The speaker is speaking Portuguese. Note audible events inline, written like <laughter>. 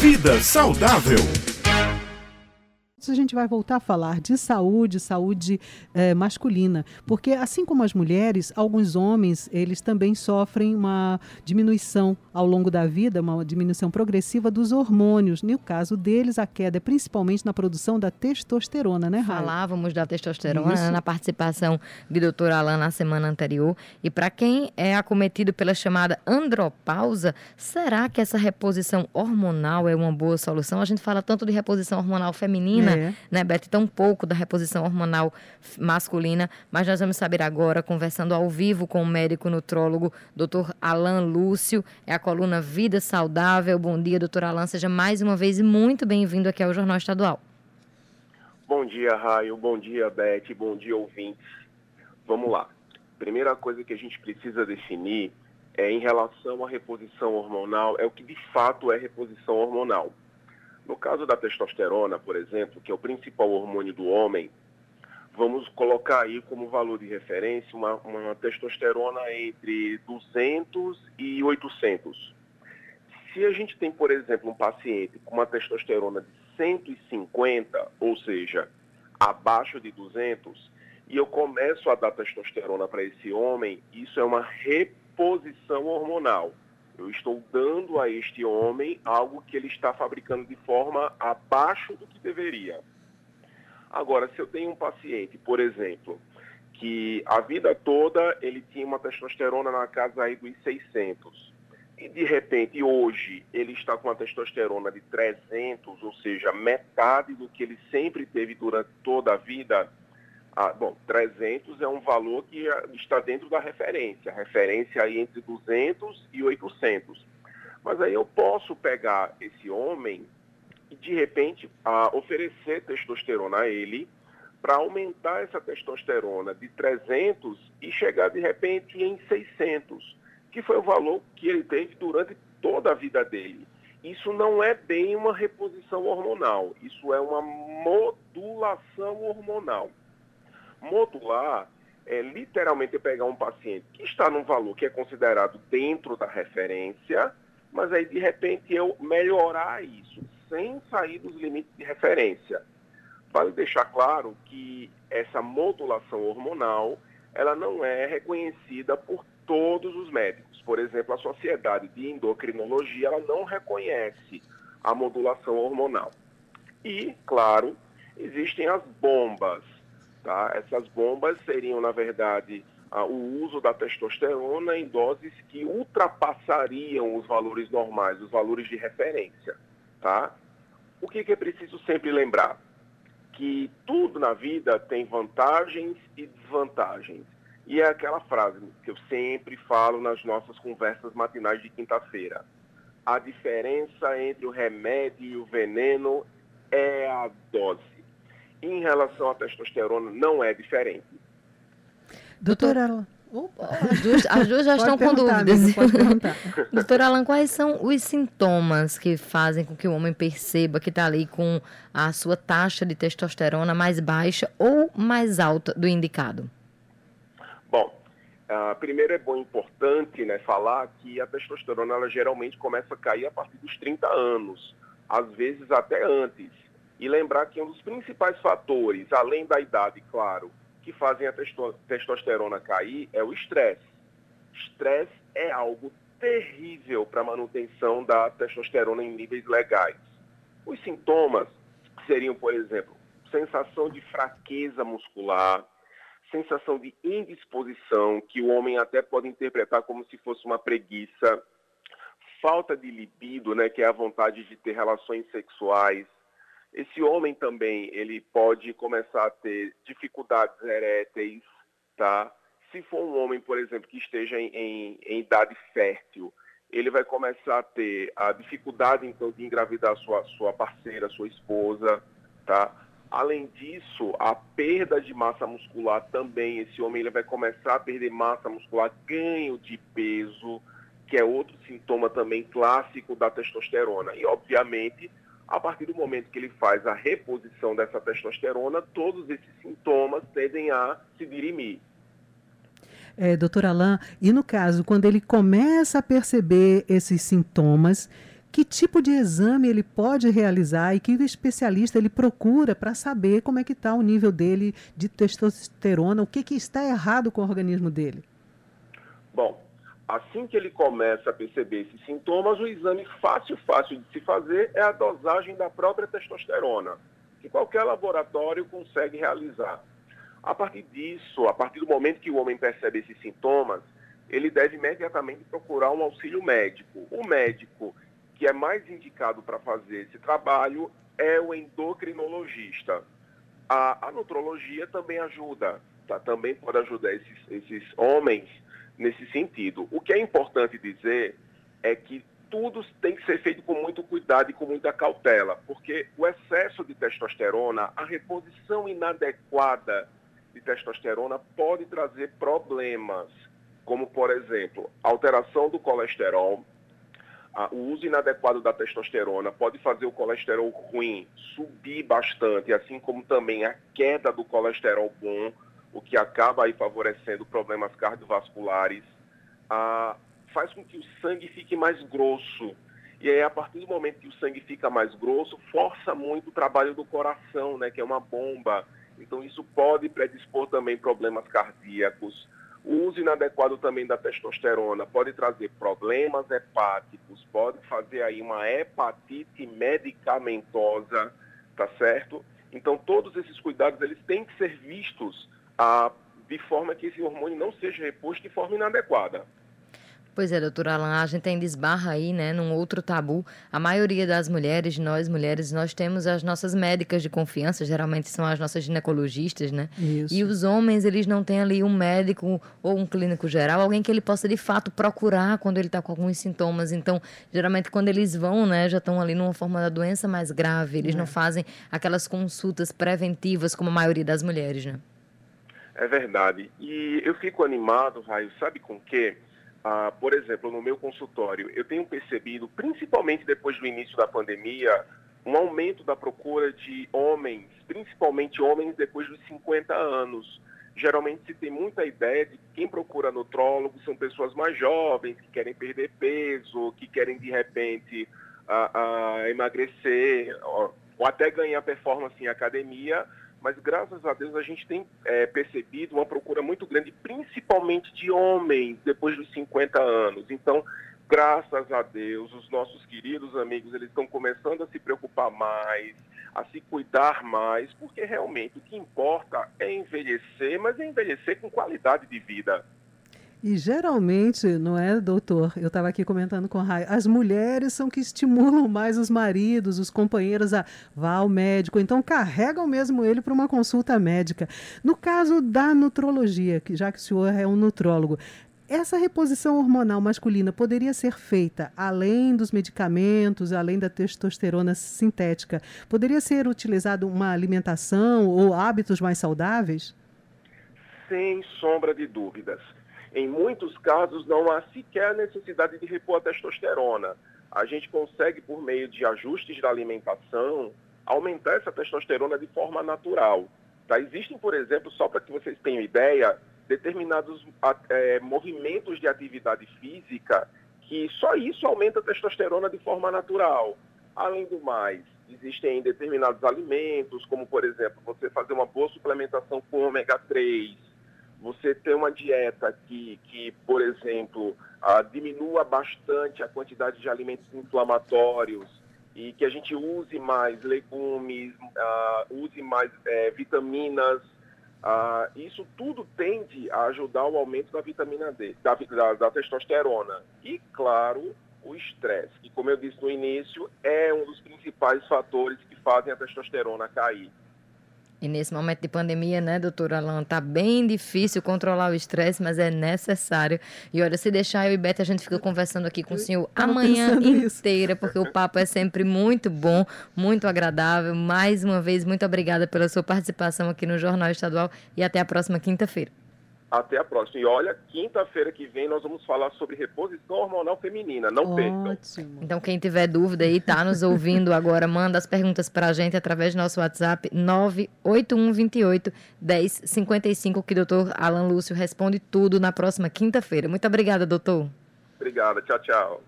Vida saudável a gente vai voltar a falar de saúde, saúde eh, masculina, porque assim como as mulheres, alguns homens eles também sofrem uma diminuição ao longo da vida, uma diminuição progressiva dos hormônios. No caso deles, a queda é principalmente na produção da testosterona, né, Raia? Falávamos da testosterona Isso. na participação do doutor Alain na semana anterior. E para quem é acometido pela chamada andropausa, será que essa reposição hormonal é uma boa solução? A gente fala tanto de reposição hormonal feminina é. Né, Beth? Tão pouco da reposição hormonal masculina, mas nós vamos saber agora, conversando ao vivo com o médico nutrólogo, Dr. Alain Lúcio, é a coluna Vida Saudável. Bom dia, doutor Alain, seja mais uma vez muito bem-vindo aqui ao Jornal Estadual. Bom dia, Raio, bom dia, Beth, bom dia, ouvintes. Vamos lá. Primeira coisa que a gente precisa definir é em relação à reposição hormonal, é o que de fato é reposição hormonal. No caso da testosterona, por exemplo, que é o principal hormônio do homem, vamos colocar aí como valor de referência uma, uma testosterona entre 200 e 800. Se a gente tem, por exemplo, um paciente com uma testosterona de 150, ou seja, abaixo de 200, e eu começo a dar testosterona para esse homem, isso é uma reposição hormonal. Eu estou dando a este homem algo que ele está fabricando de forma abaixo do que deveria. Agora, se eu tenho um paciente, por exemplo, que a vida toda ele tinha uma testosterona na casa aí dos 600, e de repente hoje ele está com uma testosterona de 300, ou seja, metade do que ele sempre teve durante toda a vida, ah, bom, 300 é um valor que ah, está dentro da referência, referência aí entre 200 e 800. Mas aí eu posso pegar esse homem e, de repente, ah, oferecer testosterona a ele para aumentar essa testosterona de 300 e chegar, de repente, em 600, que foi o valor que ele teve durante toda a vida dele. Isso não é bem uma reposição hormonal, isso é uma modulação hormonal. Modular é literalmente pegar um paciente que está num valor que é considerado dentro da referência, mas aí de repente eu melhorar isso sem sair dos limites de referência. Vale deixar claro que essa modulação hormonal ela não é reconhecida por todos os médicos. Por exemplo, a Sociedade de Endocrinologia ela não reconhece a modulação hormonal. E, claro, existem as bombas Tá? Essas bombas seriam, na verdade, o uso da testosterona em doses que ultrapassariam os valores normais, os valores de referência. Tá? O que, que é preciso sempre lembrar? Que tudo na vida tem vantagens e desvantagens. E é aquela frase que eu sempre falo nas nossas conversas matinais de quinta-feira. A diferença entre o remédio e o veneno é a dose em relação à testosterona, não é diferente. Doutora Alan. as, duas, as duas já estão com dúvidas. <laughs> Doutora Alan, quais são os sintomas que fazem com que o homem perceba que está ali com a sua taxa de testosterona mais baixa ou mais alta do indicado? Bom, uh, primeiro é bom importante né, falar que a testosterona ela geralmente começa a cair a partir dos 30 anos, às vezes até antes. E lembrar que um dos principais fatores, além da idade, claro, que fazem a testo testosterona cair é o estresse. Estresse é algo terrível para a manutenção da testosterona em níveis legais. Os sintomas seriam, por exemplo, sensação de fraqueza muscular, sensação de indisposição, que o homem até pode interpretar como se fosse uma preguiça, falta de libido, né, que é a vontade de ter relações sexuais, esse homem também, ele pode começar a ter dificuldades eréteis, tá? Se for um homem, por exemplo, que esteja em, em, em idade fértil, ele vai começar a ter a dificuldade, então, de engravidar sua, sua parceira, sua esposa, tá? Além disso, a perda de massa muscular também, esse homem ele vai começar a perder massa muscular, ganho de peso, que é outro sintoma também clássico da testosterona. E, obviamente, a partir do momento que ele faz a reposição dessa testosterona, todos esses sintomas tendem a se dirimir. É, doutor Alain, e no caso, quando ele começa a perceber esses sintomas, que tipo de exame ele pode realizar e que especialista ele procura para saber como é que está o nível dele de testosterona, o que, que está errado com o organismo dele? Bom, assim que ele começa a perceber esses sintomas, o exame fácil, fácil de se fazer é a dosagem da própria testosterona, que qualquer laboratório consegue realizar. A partir disso, a partir do momento que o homem percebe esses sintomas, ele deve imediatamente procurar um auxílio médico. O médico que é mais indicado para fazer esse trabalho é o endocrinologista. A, a nutrologia também ajuda, tá? também pode ajudar esses, esses homens nesse sentido. O que é importante dizer é que tudo tem que ser feito com muito cuidado e com muita cautela, porque o excesso de testosterona, a reposição inadequada de testosterona pode trazer problemas, como, por exemplo, alteração do colesterol, o uso inadequado da testosterona pode fazer o colesterol ruim subir bastante, assim como também a queda do colesterol bom, o que acaba aí favorecendo problemas cardiovasculares, ah, faz com que o sangue fique mais grosso. E aí, a partir do momento que o sangue fica mais grosso, força muito o trabalho do coração, né, que é uma bomba. Então, isso pode predispor também problemas cardíacos. O uso inadequado também da testosterona pode trazer problemas hepáticos, pode fazer aí uma hepatite medicamentosa, tá certo? Então, todos esses cuidados, eles têm que ser vistos ah, de forma que esse hormônio não seja reposto de forma inadequada. Pois é, doutora Alan, a gente ainda esbarra aí, né, num outro tabu. A maioria das mulheres, nós mulheres, nós temos as nossas médicas de confiança, geralmente são as nossas ginecologistas, né? Isso. E os homens, eles não têm ali um médico ou um clínico geral, alguém que ele possa de fato procurar quando ele está com alguns sintomas. Então, geralmente quando eles vão, né, já estão ali numa forma da doença mais grave, eles é. não fazem aquelas consultas preventivas como a maioria das mulheres, né? É verdade. E eu fico animado, Raio, sabe com quê? Ah, por exemplo, no meu consultório, eu tenho percebido, principalmente depois do início da pandemia, um aumento da procura de homens, principalmente homens depois dos 50 anos. Geralmente se tem muita ideia de que quem procura nutrólogo são pessoas mais jovens, que querem perder peso, que querem de repente ah, ah, emagrecer, ou, ou até ganhar performance em academia, mas graças a Deus a gente tem é, percebido uma procura muito grande, principalmente de homens, depois dos 50 anos. Então, graças a Deus, os nossos queridos amigos, eles estão começando a se preocupar mais, a se cuidar mais, porque realmente o que importa é envelhecer, mas é envelhecer com qualidade de vida. E geralmente, não é, doutor? Eu estava aqui comentando com Raio, as mulheres são que estimulam mais os maridos, os companheiros a vá ao médico, então carregam mesmo ele para uma consulta médica. No caso da nutrologia, que já que o senhor é um nutrólogo, essa reposição hormonal masculina poderia ser feita além dos medicamentos, além da testosterona sintética? Poderia ser utilizado uma alimentação ou hábitos mais saudáveis? Sem sombra de dúvidas. Em muitos casos, não há sequer necessidade de repor a testosterona. A gente consegue, por meio de ajustes da alimentação, aumentar essa testosterona de forma natural. Tá? Existem, por exemplo, só para que vocês tenham ideia, determinados é, movimentos de atividade física que só isso aumenta a testosterona de forma natural. Além do mais, existem determinados alimentos, como por exemplo, você fazer uma boa suplementação com ômega 3, você ter uma dieta que, que por exemplo, ah, diminua bastante a quantidade de alimentos inflamatórios e que a gente use mais legumes, ah, use mais é, vitaminas, ah, isso tudo tende a ajudar o aumento da vitamina D, da, da, da testosterona. E, claro, o estresse, que, como eu disse no início, é um dos principais fatores que fazem a testosterona cair. E nesse momento de pandemia, né, doutora Alan, tá bem difícil controlar o estresse, mas é necessário. E olha, se deixar eu e Beth, a gente fica conversando aqui com o senhor a manhã inteira, porque o papo é sempre muito bom, muito agradável. Mais uma vez, muito obrigada pela sua participação aqui no Jornal Estadual e até a próxima quinta-feira. Até a próxima. E olha, quinta-feira que vem nós vamos falar sobre reposição hormonal feminina. Não percam. Então, quem tiver dúvida aí, tá nos ouvindo agora, manda as perguntas para a gente através do nosso WhatsApp 98128 1055, que o doutor Alan Lúcio responde tudo na próxima quinta-feira. Muito obrigada, doutor. Obrigada. Tchau, tchau.